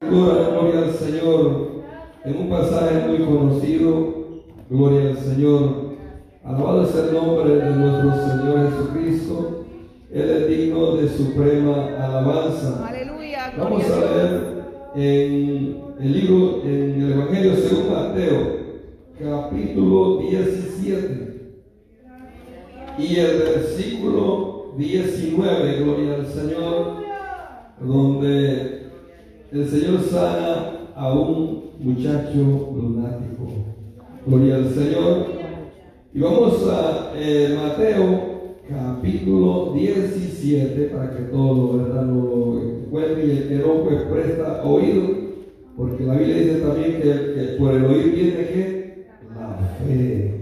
Gloria al Señor. En un pasaje muy conocido, gloria al Señor. Alabado es el nombre de nuestro Señor Jesucristo. Él es digno de suprema alabanza. Aleluya. Vamos a leer en el libro, en el Evangelio según Mateo, capítulo 17 y el versículo 19, gloria al Señor, donde el Señor sana a un muchacho lunático. Gloria al Señor. Y vamos a eh, Mateo capítulo 17 para que todos ¿verdad? lo encuentren y el que no pues presta oído, porque la Biblia dice también que, que por el oír viene que la fe.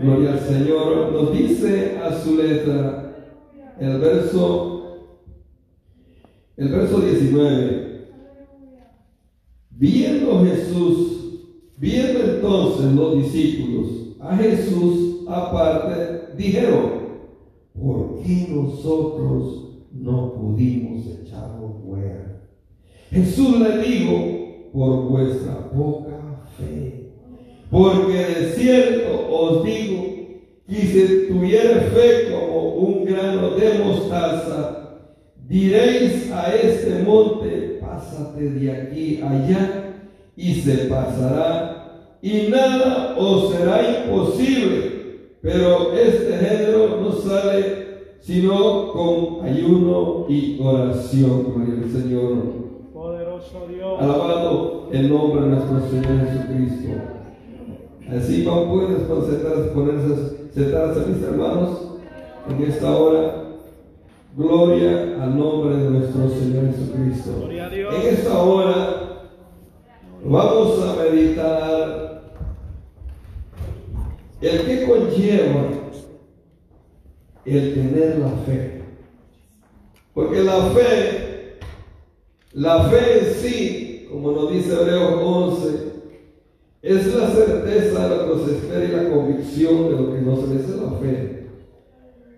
Gloria al Señor. Nos dice a su letra el verso, el verso 19. Viendo Jesús, viendo entonces los discípulos a Jesús aparte, dijeron, ¿por qué nosotros no pudimos echarlo fuera? Jesús le dijo, por vuestra poca fe. Porque de cierto os digo, que si tuviera fe como un grano de mostaza, diréis a este monte, pásate de aquí allá, y se pasará, y nada os será imposible. Pero este género no sale sino con ayuno y oración, gloria al Señor. Poderoso Dios. Alabado el nombre de nuestro Señor Jesucristo. Así van pueden sentarse, ponerse, sentarse mis hermanos en esta hora. Gloria al nombre de nuestro Señor Jesucristo. En esta hora vamos a meditar el que conlleva el tener la fe. Porque la fe, la fe en sí, como nos dice Hebreos 11, es la certeza de lo que se espera y la convicción de lo que no se es la fe.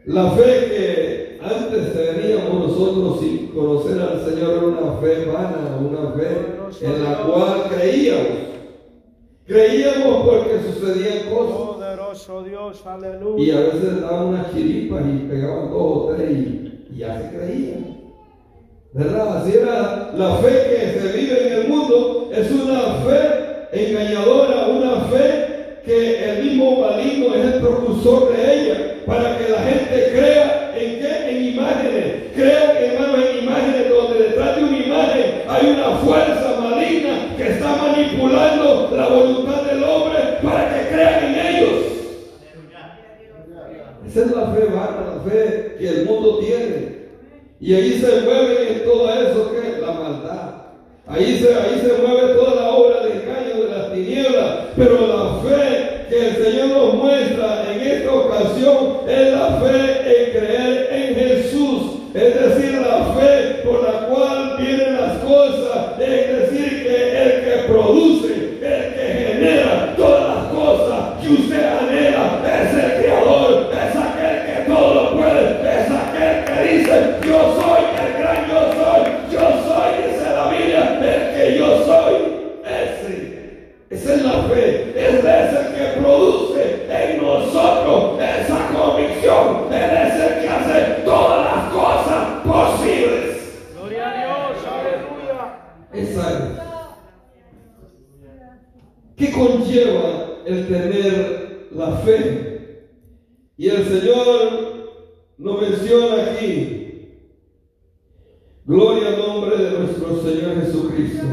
La fe que antes teníamos nosotros sin conocer al Señor era una fe vana, una fe en la cual creíamos. Creíamos porque sucedían cosas. Poderoso Dios. Y Aleluya. a veces daban unas chiripas y pegaban dos o tres y, y ya se creían. ¿Verdad? Así era la fe que se vive en el mundo. Es una fe engañadora, una fe que el mismo maligno es el propulsor de ella para que la gente crea en qué? En imágenes. Crean, hermanos, en imágenes donde detrás de una imagen hay una fuerza maligna que está manipulando la voluntad del hombre para que crean en ellos. Esa es la fe vana, la fe que el mundo tiene. Y ahí se mueve en todo eso que es la maldad. Ahí se, ahí se mueve toda la obra de engaño de las tinieblas. Pero la fe que el Señor nos muestra en esta ocasión es la fe en creer Es decir, la fe por la cual menciona aquí. Gloria al nombre de nuestro Señor Jesucristo.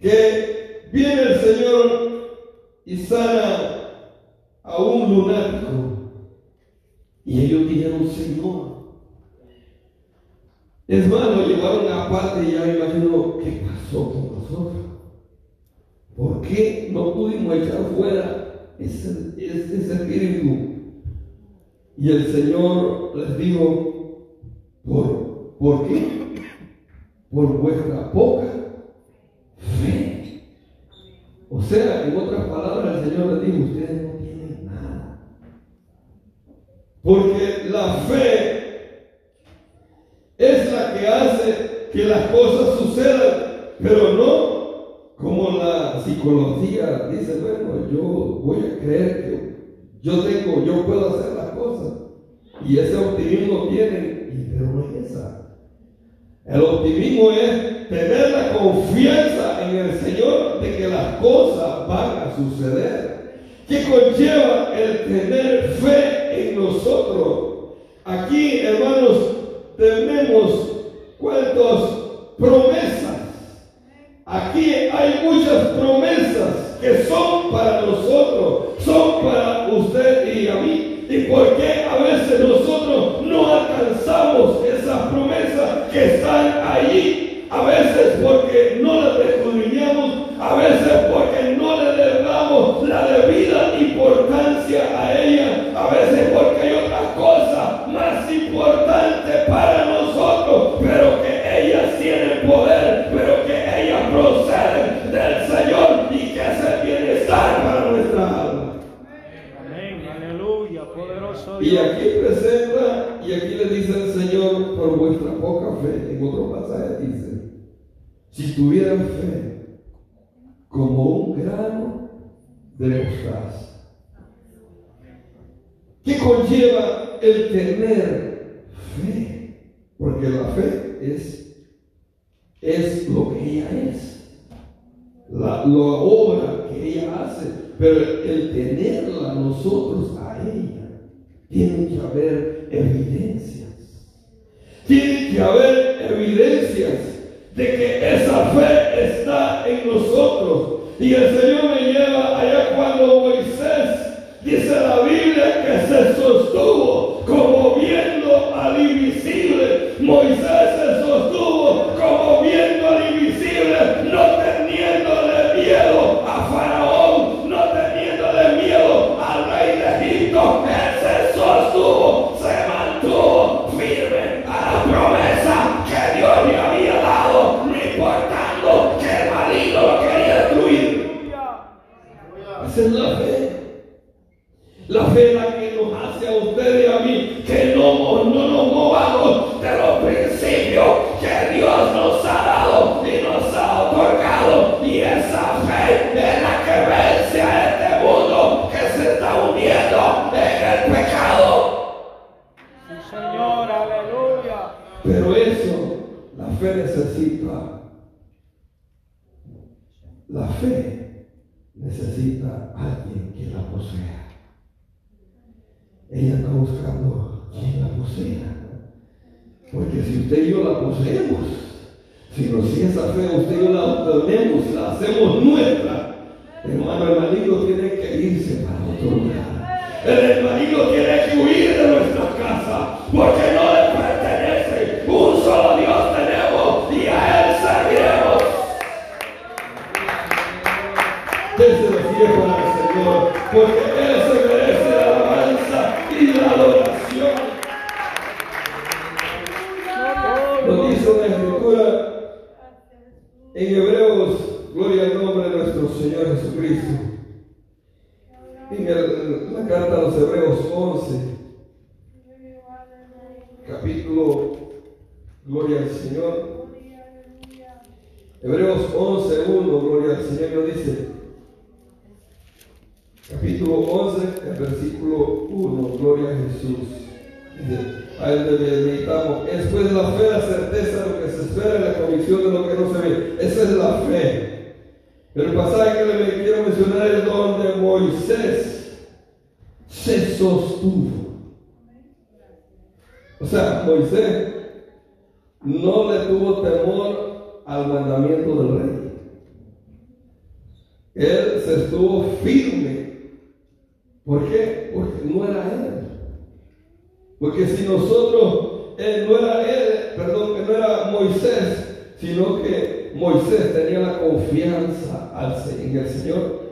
Que viene el Señor y sana a un lunático. Y ellos dijeron, Señor, es más, lo llevaron aparte y ya imagino qué pasó con nosotros. ¿Por qué no pudimos echar fuera ese, ese espíritu? Y el Señor les dijo, ¿por, ¿por qué? Por vuestra poca fe. O sea, en otras palabras, el Señor les dijo, ustedes no tienen nada. Porque la fe es la que hace que las cosas sucedan pero no como la psicología dice, bueno, yo voy a creer que yo tengo, yo puedo hacer las cosas. Y ese optimismo tiene, y pero no es esa. El optimismo es tener la confianza en el Señor de que las cosas van a suceder. ¿Qué conlleva el tener fe en nosotros? Aquí, hermanos, tenemos cuántas promesas. Aquí hay muchas promesas que son para nosotros, son para usted y a mí. ¿Y por qué a veces nosotros no alcanzamos esas promesas que están allí? A veces porque no las descubrimiamos, a veces porque no le damos la debida importancia a ella, a veces porque hay otras cosas más importantes para nosotros, pero otro pasaje dice, si tuvieran fe como un grano de mostaza. ¿Qué conlleva el tener fe? Porque la fe es, es lo que ella es, la, la obra que ella hace, pero el tenerla nosotros a ella tiene que haber evidencias. Tiene que haber evidencias de que esa fe está en nosotros. Y el Señor me lleva allá cuando Moisés, dice la Biblia, que se sostuvo como viendo al invisible. Moisés se sostuvo Esa es la fe. La fe la que nos hace a ustedes y a mí Desde los cielo al Señor, porque Él se merece la alabanza y la adoración. Lo dice la Escritura en Hebreos, gloria al nombre de nuestro Señor Jesucristo en la carta a los Hebreos 11, capítulo, gloria al Señor. Hebreos 11, 1, gloria al Señor, lo dice. Capítulo 11, el versículo 1, gloria a Jesús. a él meditamos. Es pues la fe, la certeza de lo que se espera y la convicción de lo que no se ve. Esa es la fe. Pero el pasaje que le quiero mencionar es donde Moisés se sostuvo. O sea, Moisés no le tuvo temor al mandamiento del rey. Él se estuvo firme. ¿Por qué? Porque no era él. Porque si nosotros, él no era él, perdón, que no era Moisés, sino que Moisés tenía la confianza en el Señor.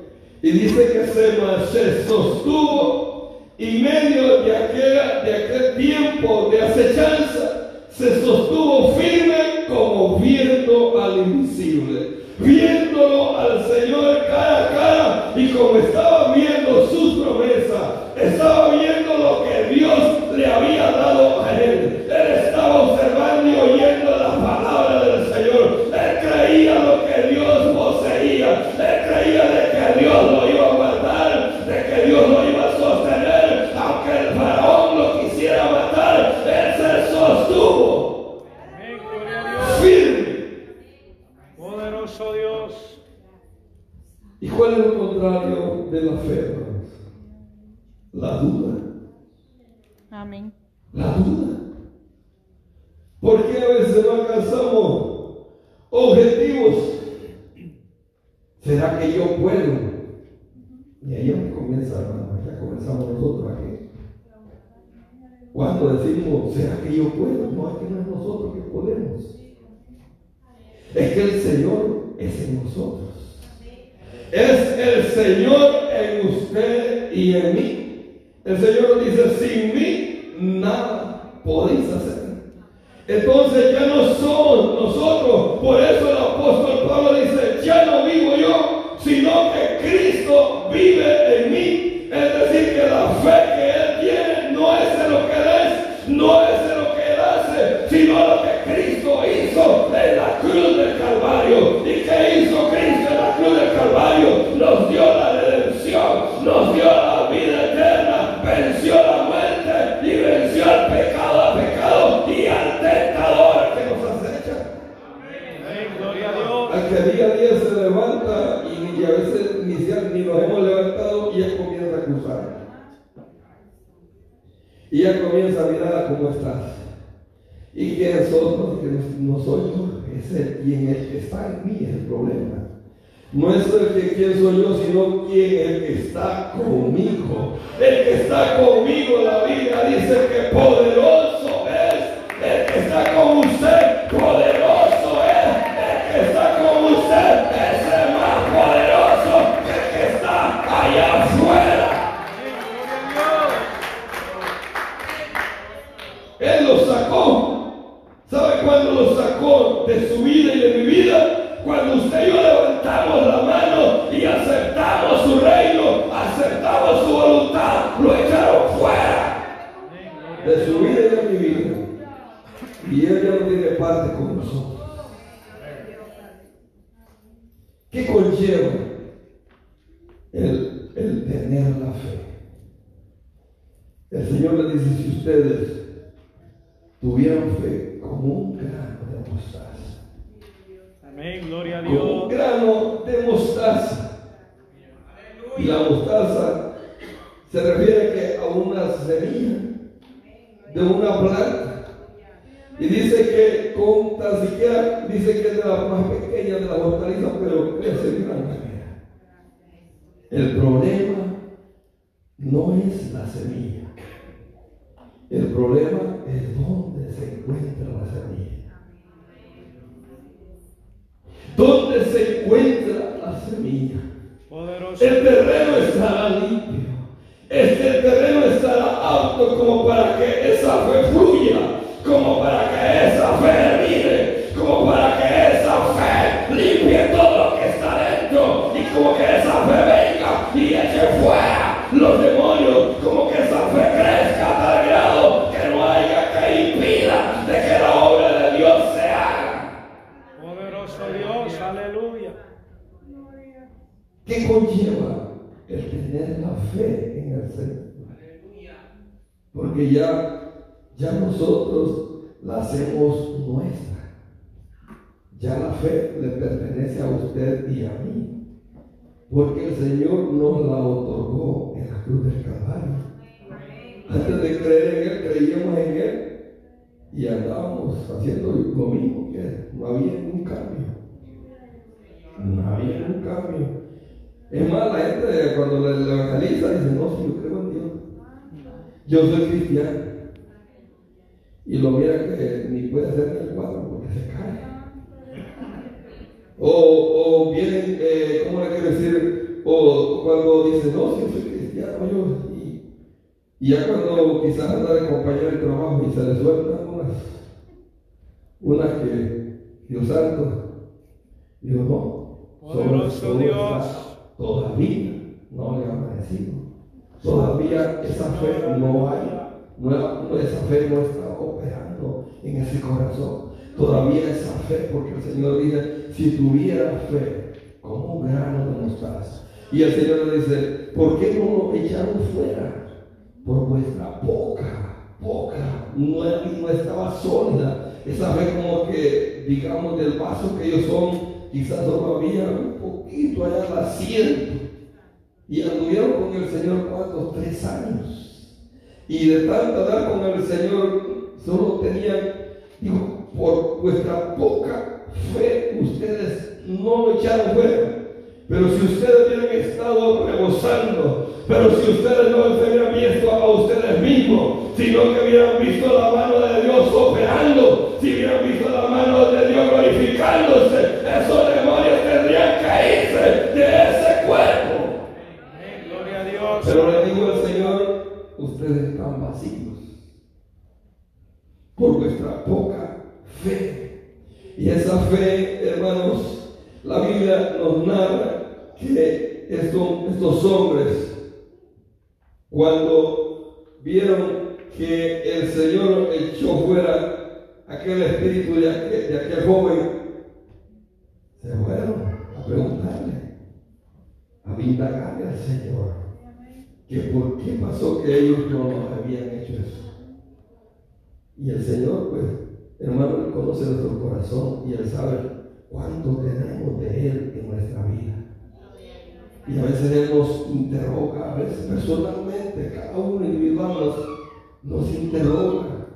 Y dice que se, sostuvo y medio de aquel, de aquel tiempo de acechanza, se sostuvo firme como viendo al invisible, viéndolo al Señor cara a cara y como estaba viendo sus promesas, estaba viendo lo que Dios le había dado a él. La duda. ¿Por qué a veces no alcanzamos objetivos? ¿Será que yo puedo? Y ahí es donde comienza, hermano. Ya comenzamos nosotros aquí. Cuando decimos, ¿será que yo puedo? No, es que no es nosotros que podemos. Es que el Señor es en nosotros. Es el Señor en usted y en mí. El Señor dice, sin mí nada podéis hacer. Entonces ya no somos nosotros. Por eso el apóstol Pablo dice, ya no vivo yo, sino que Cristo vive en mí. Es decir, que la fe que Él tiene no es de lo que Él es, no Y ya comienza a mirar cómo estás. ¿Y quién sos? No, que no, soy yo, es el, quien el que está en mí el problema. No es el que quién soy yo, sino quién es el que está conmigo. El que está conmigo, la Biblia dice que poderoso parte con nosotros. ¿Qué conlleva el, el tener la fe? El Señor le dice, si ustedes tuvieran fe como un grano de mostaza, Amén. Gloria a como un grano de mostaza, y la mostaza se refiere que a una semilla de una planta. Y dice que con tan siquiera, dice que es de las más pequeñas de las hortalizas, pero crece de gran manera. El problema no es la semilla. El problema es dónde se encuentra la semilla. ¿Dónde se encuentra la semilla? Poderoso. El terreno estará limpio. Este terreno estará apto como para que esa fe fluya, como para que esa fe hervide, como para que andábamos haciendo lo mismo que. No había ningún cambio. No había ningún cambio. Es más, la gente cuando le, evangeliza dice, no, si yo creo en Dios. Yo soy cristiano. Y lo mira que ni puede hacer ni el cuadro porque se cae. O, o vienen, eh, ¿cómo le quiero decir? O cuando dice, no, si yo soy cristiano, yo. Y, y ya cuando quizás anda de compañero de trabajo y se le sueltan unas, unas que, Dios santo, digo, no, sobre Dios. todavía no le ha amanecido. Todavía esa fe no hay, no, no- esa fe no está operando en ese corazón. Todavía esa fe, porque el Señor dice, si tuviera fe como un grano de mostaza. Y el Señor le dice, ¿por qué no lo echaron fuera? Por vuestra poca, poca, no, no estaba sólida. Esa fe como que, digamos, del paso que ellos son, quizás todavía un poquito allá al asiento. Y anduvieron con el Señor cuántos, tres años. Y de tanto andar con el Señor, solo tenían, dijo, por vuestra poca fe, ustedes no lo echaron fuera. Pero si ustedes hubieran estado rebosando, pero si ustedes no se hubieran visto a ustedes mismos, sino que hubieran visto la mano de Dios Dios glorificándose, esos demonios tendrían que irse de ese cuerpo. Amén. Gloria a Dios. Pero le digo al Señor, ustedes están vacíos por vuestra poca fe. Y esa fe, hermanos, la Biblia nos narra que estos, estos hombres, cuando vieron que el Señor echó fuera aquel espíritu de aquel, de aquel joven, se fueron a preguntarle, a indagarle al Señor, que por qué pasó que ellos no nos habían hecho eso. Y el Señor, pues, hermano, Él conoce nuestro corazón y Él sabe cuánto tenemos de Él en nuestra vida. Y a veces Él nos interroga, a veces personalmente, cada uno individual nos, nos interroga.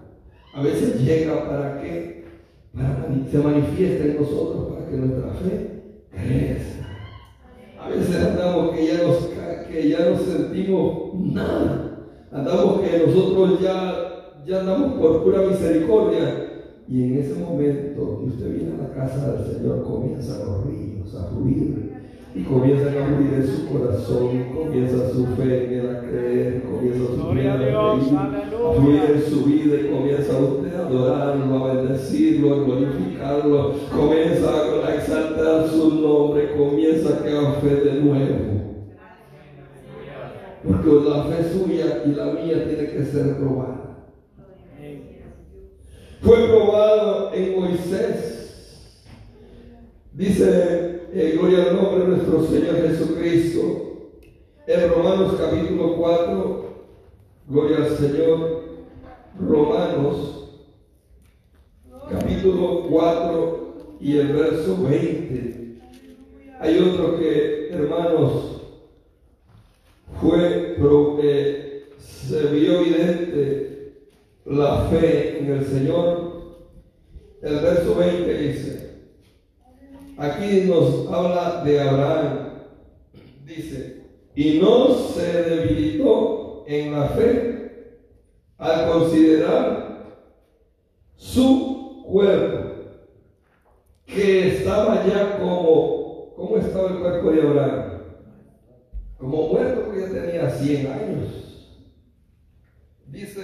A veces llega para que para que se manifieste en nosotros, para que nuestra fe crezca. A veces andamos que ya, nos, que ya no sentimos nada. Andamos que nosotros ya, ya andamos por pura misericordia. Y en ese momento que usted viene a la casa del Señor, comienzan los ríos a fluir. Y comienzan a en su corazón, comienza su fe en él a creer, comienza su fe en su vida y comienza usted a adorarlo, a bendecirlo, a glorificarlo, comienza a exaltar su nombre, comienza a crear fe de nuevo. Porque la fe suya y la mía tiene que ser probada. Fue probado en Moisés. Dice, eh, gloria al nombre de nuestro Señor Jesucristo. En Romanos capítulo 4, gloria al Señor. Romanos capítulo 4 y el verso 20. Hay otro que, hermanos, fue, pro- eh, se vio evidente la fe en el Señor. El verso 20 dice, aquí nos habla de Abraham, dice, y no se debilitó en la fe al considerar su cuerpo, que estaba ya como, ¿cómo estaba el cuerpo de Abraham? Como muerto que ya tenía 100 años. Dice,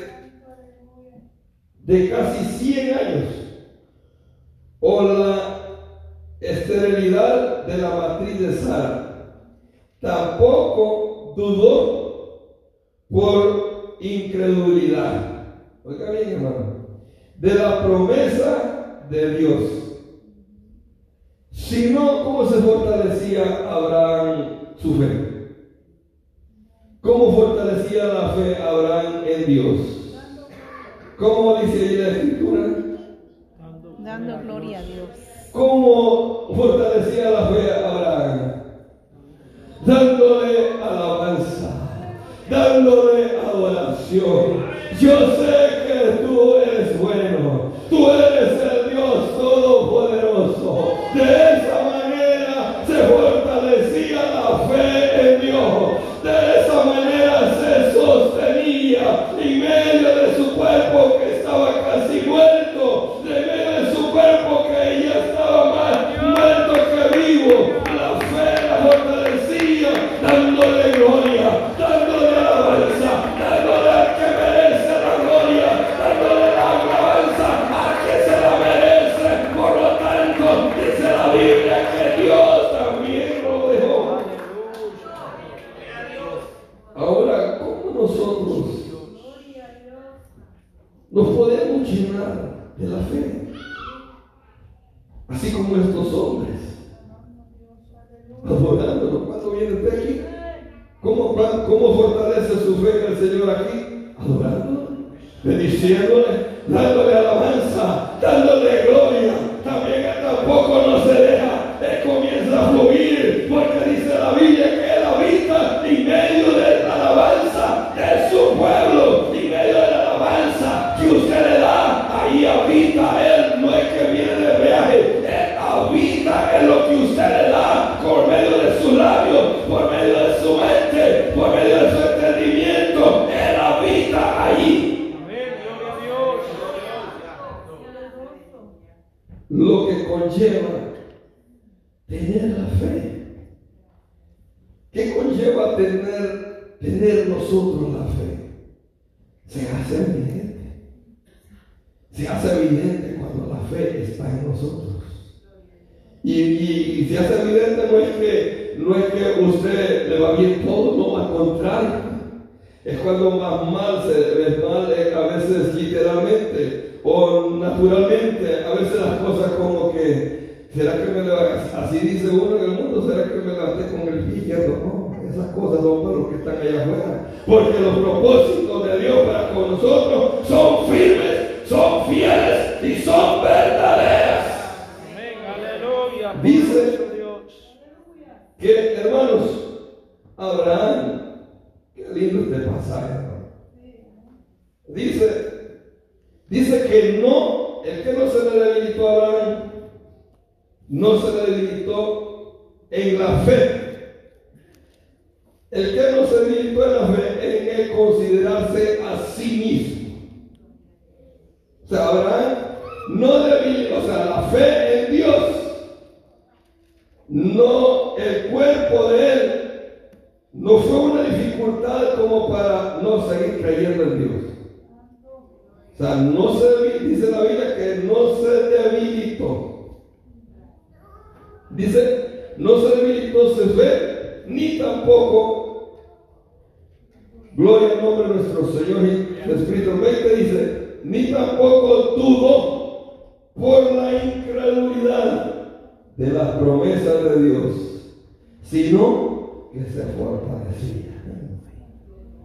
de casi 100 años, o la esterilidad de la matriz de Sara. Tampoco dudó por incredulidad. Oiga bien, hermano, de la promesa de Dios. Sino, ¿cómo se fortalecía Abraham su fe? ¿Cómo fortalecía la fe Abraham en Dios? ¿Cómo dice ahí la escritura? Dando, Dando gloria a Dios. ¿Cómo fortalecía la fe Abraham? Dándole alabanza, dándole adoración. Yo sé que tú eres bueno, tú eres el tener, nosotros la fe? Se hace evidente. Se hace evidente cuando la fe está en nosotros. Y, y- se hace evidente no es que no es que usted le va bien todo, no, al contrario. Es cuando más mal se ve mal, a veces literalmente o naturalmente, a veces las cosas como que, ¿será que me levanté? Así dice uno en el mundo, ¿será que me levanté con el izquierdo? No, esas cosas son para los que están allá afuera. Porque los propósitos de Dios para con nosotros son firmes, son fieles y son verdaderas. Amén. Aleluya. Dice- que hermanos, Abraham, qué lindo este pasaje. Dice, dice que no, el que no se le debilitó a Abraham, no se le debilitó en la fe. El que no se debilitó en la fe en el considerarse a sí mismo. O sea, no debilitó, o sea, la fe en Dios no, el cuerpo de él no fue una dificultad como para no seguir creyendo en Dios. O sea, no se dice la Biblia que no se debilitó. Dice, no se debilitó su fe, ni tampoco, gloria al nombre de nuestro Señor y Espíritu 20 dice, ni tampoco dudó por la incredulidad de las promesas de Dios, sino que se fortalecía.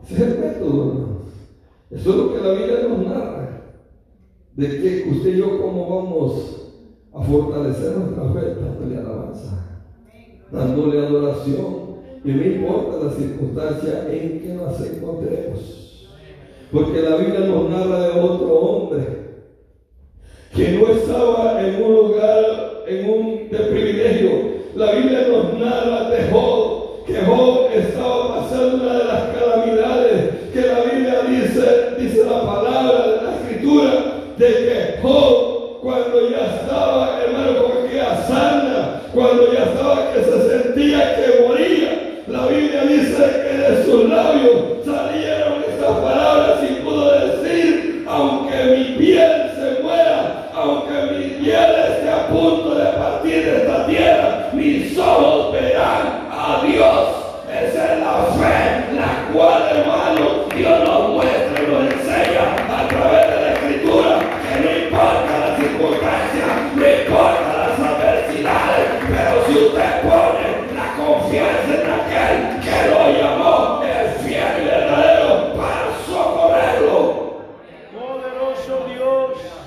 Ese es el método, hermanos. Eso es lo que la Biblia nos narra. De que usted y yo cómo vamos a fortalecer nuestra fe dándole alabanza, dándole adoración. Y no importa la circunstancia en que nos encontremos. Porque la Biblia nos narra de otro hombre que no estaba en un lugar, en un de privilegio. La Biblia nos narra de Job,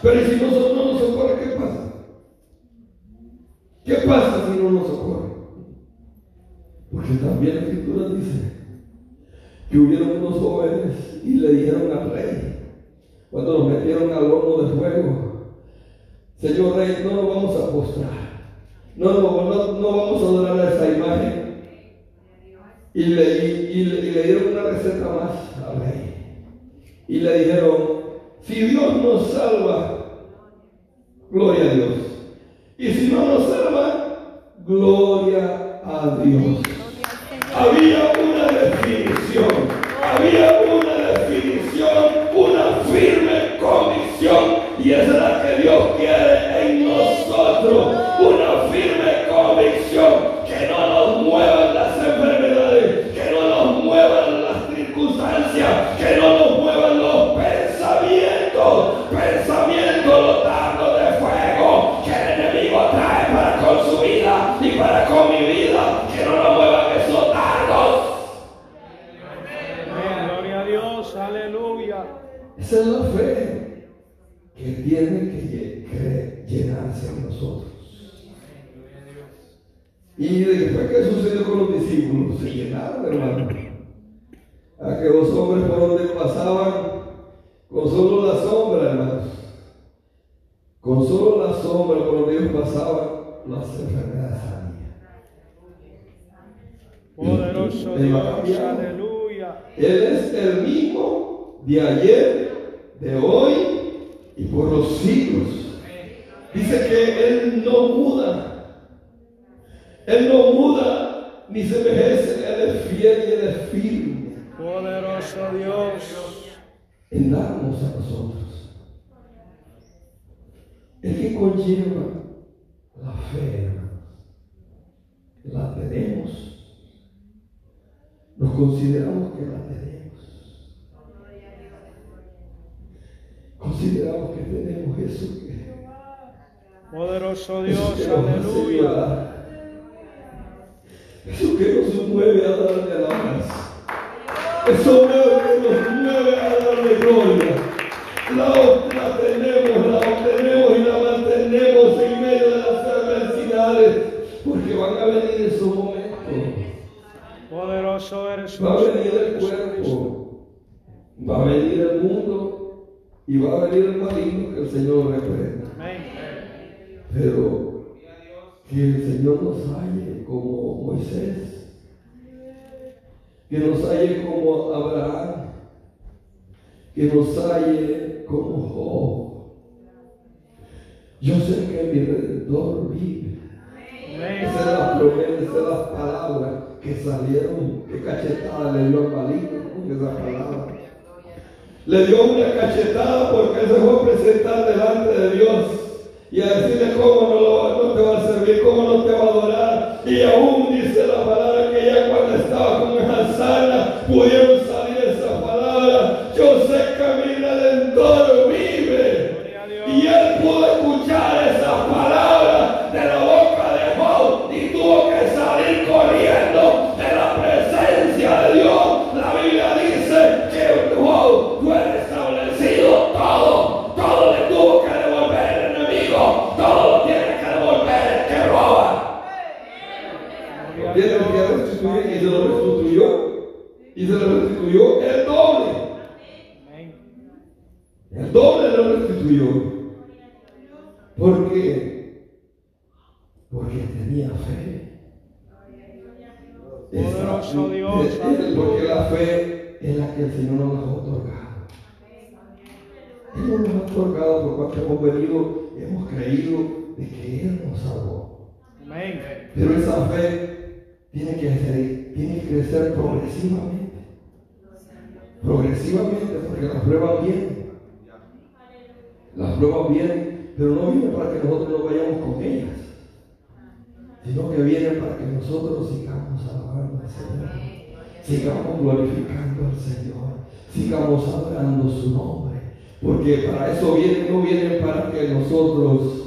Pero ¿y si no nos socorre, ¿qué pasa? ¿Qué pasa si no nos socorre? Porque también la escritura dice que hubieron unos jóvenes y le dijeron al rey, cuando los metieron al horno de fuego, Señor rey, no nos vamos a postrar, no, no, no, vamos a adorar a esta imagen. Y le, y- y le dieron una receta más al rey. Y le dijeron, si Dios nos salva, gloria a Dios. Y si no nos salva, gloria a Dios. Había una definición, había una definición, una firme convicción. Y es la que Dios quiere en nosotros, una firme convicción. Que no nos muevan las enfermedades, que no nos muevan las circunstancias, que no nos muevan los pensamientos, pensamientos los dardos de fuego que el enemigo trae para con su vida y para con mi vida, que no nos muevan esos dardos. Amén. Gloria a Dios. Aleluya. Esa es la fe que tiene que lle- que llenarse en nosotros. Y después que sucedió con los discípulos, se llenaron, hermano. Aquellos hombres por donde pasaban con solo la sombra, hermanos. Con solo la sombra por donde ellos pasaban, las enfermedades sanían. Poderoso Él no ha Dios, cambiado. aleluya. Él es el mismo de ayer, de hoy y por los siglos. Dice que Él no muda. Él no muda ni se envejece. Él es fiel y Él es firme Poderoso Dios. en darnos a nosotros. El que conlleva la fe, hermanos, la tenemos. Nos consideramos que la tenemos. Consideramos que tenemos eso que, Poderoso Dios, aleluya. Eso que nos mueve a darle alabanza. Eso que nos mueve a darle gloria. La, la tenemos, la obtenemos Poderoso eres Va a venir el cuerpo, va a venir el mundo y va a venir el maligno que el Señor reprenda. Pero que el Señor nos halle como Moisés, que nos halle como Abraham, que nos halle como Job. Yo sé que mi redentor vive. Amén. Esa es la promesa, esa es la palabra que salieron, que cachetada le dio al maligno con esa palabra. Le dio una cachetada porque se fue a presentar delante de Dios y a decirle cómo no, no te va a servir, cómo no te va a adorar. Y aún dice la palabra Poderoso Dios, porque la fe es la que el Señor nos ha otorgado. Él nos ha otorgado por cuanto hemos venido, hemos creído de que Él nos salvó. Amén. Pero esa fe tiene que, ser- tiene que crecer progresivamente. Progresivamente, porque las pruebas vienen. Las pruebas vienen, pero no vienen para que nosotros no vayamos con ellas, sino que vienen para que nosotros sigamos alabando al Señor, sigamos glorificando al Señor, sigamos adorando su nombre, porque para eso vienen, no vienen para que nosotros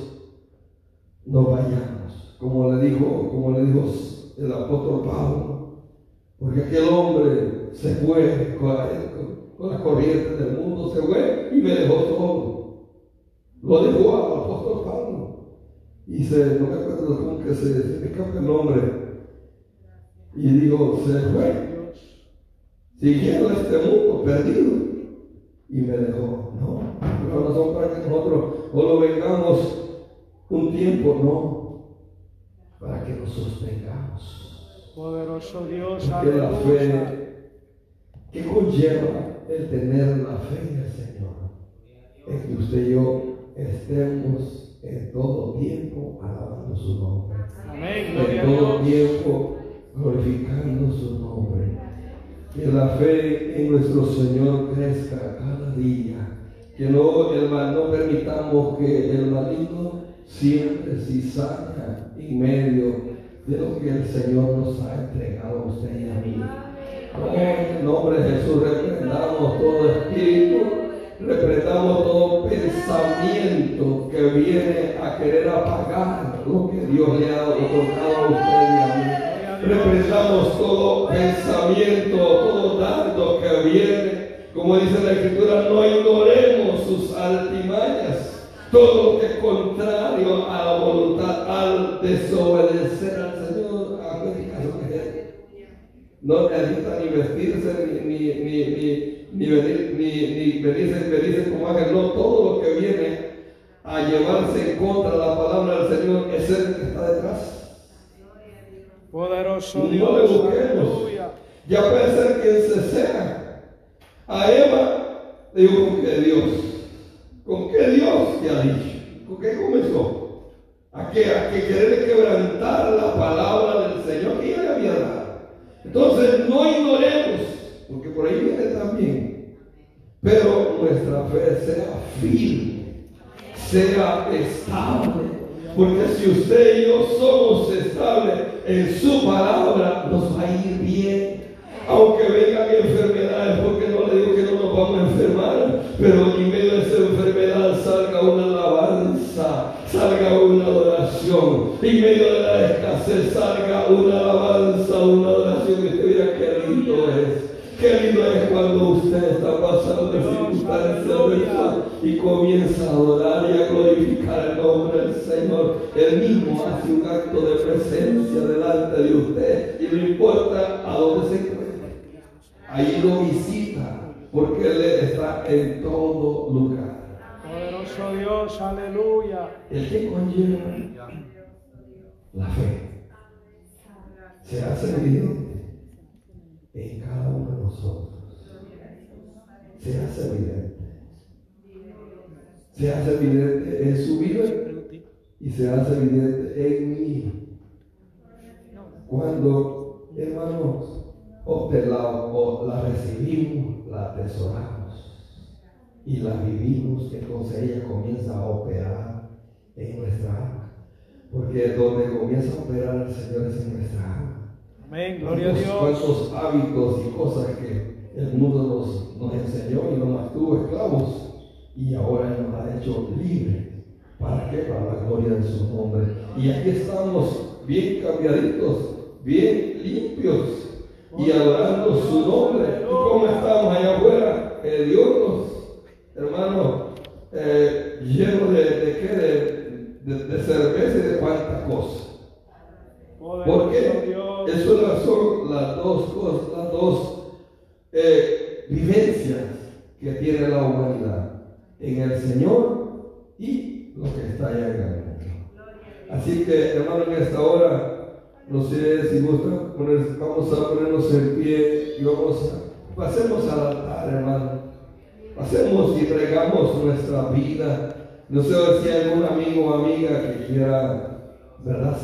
no vayamos, como le dijo, como le dijo el apóstol Pablo, porque aquel hombre se fue con, la- con- con las corrientes del mundo, se fue y me dejó solo. Lo dejó al apóstol Pablo. Y se, no me acuerdo cómo que se, se me escapa el nombre. Y digo, se fue, siguiendo este mundo perdido. Y me dejó. No, no no son para que nosotros o lo vengamos un tiempo, no. Para que nos sostengamos. Poderoso Dios, Porque la fe, ¿qué conlleva el tener la fe en el Señor? Es que usted y yo estemos en todo tiempo alabando su nombre. Amén. En todo tiempo glorificando su nombre. Que la fe en nuestro Señor crezca cada día. Que no, mal- no permitamos que el maligno siempre cizaña en medio de lo que el Señor nos ha entregado a usted y a mí. En el nombre de Jesús reprendamos todo espíritu, reprendamos todo pensamiento que viene a querer apagar lo que Dios le ha otorgado a usted y a mí. Reprendamos todo pensamiento, todo dardo que viene. Como dice la Escritura, no ignoremos sus altimañas. Todo lo que es contrario a la voluntad, al desobedecer al Señor, es. No necesita ni vestirse, ni, ni, ni, ni, ni venir, ni, ni venirse, venirse como ángel. No, todo lo que viene a llevarse en contra de la palabra del Señor es el que está detrás. Poderoso No le Dios. busquemos. Ya puede ser quien se sea. A Eva le dijo, ¿con qué Dios? ¿Con qué Dios te ha dicho? ¿Con qué comenzó? ¿A qué? A que querer quebrantar la palabra del Señor que ya le había dado. Entonces no ignoremos, porque por ahí viene también. Pero nuestra fe sea firme, sea estable. Porque si usted y yo somos estables en su palabra, nos va a ir bien. Aunque vengan enfermedades, porque no le digo que no nos vamos a enfermar, pero en medio de esa enfermedad salga una alabanza, salga una adoración. En medio de la escasez salga una alabanza, una adoración. Y usted dirá qué lindo es. Usted está pasando circunstancias ¿verdad? y comienza a adorar y a glorificar el nombre del Señor. Él mismo hace un acto de presencia delante de usted y no importa a dónde se encuentre. Ahí lo visita porque Él está en todo lugar. Poderoso Dios. Aleluya. El que conlleva la fe se hace evidente en cada uno de nosotros. Se hace evidente. Se hace evidente en su vida y se hace evidente en mí. Cuando, hermanos, o la recibimos, la atesoramos y la vivimos, entonces ella comienza a operar en nuestra alma. Porque donde comienza a operar el Señor es en nuestra alma. Amén. Gloria a ¿Cuántos- Dios. cuántos hábitos y cosas que el mundo nos, nos enseñó y nos mantuvo esclavos y ahora nos ha hecho libres. ¿Para qué? Para la gloria de su nombre. Y aquí estamos bien cambiaditos, bien limpios y adorando su nombre. ¿Y cómo estamos allá afuera? Eh, Dios nos, hermano, eh, lleno de, de qué? De, de- de cerveza y de cuántas cosas. ¿Por qué? Esas son las dos cosas, las dos eh, vivencias que tiene la humanidad en el Señor y lo que está allá en el mundo. Así que, hermano, en esta hora, no sé si poner, vamos a ponernos en pie y vamos a, pasemos al altar, hermano. Pasemos y entregamos nuestra vida. No sé si hay algún amigo o amiga que quiera, ¿verdad?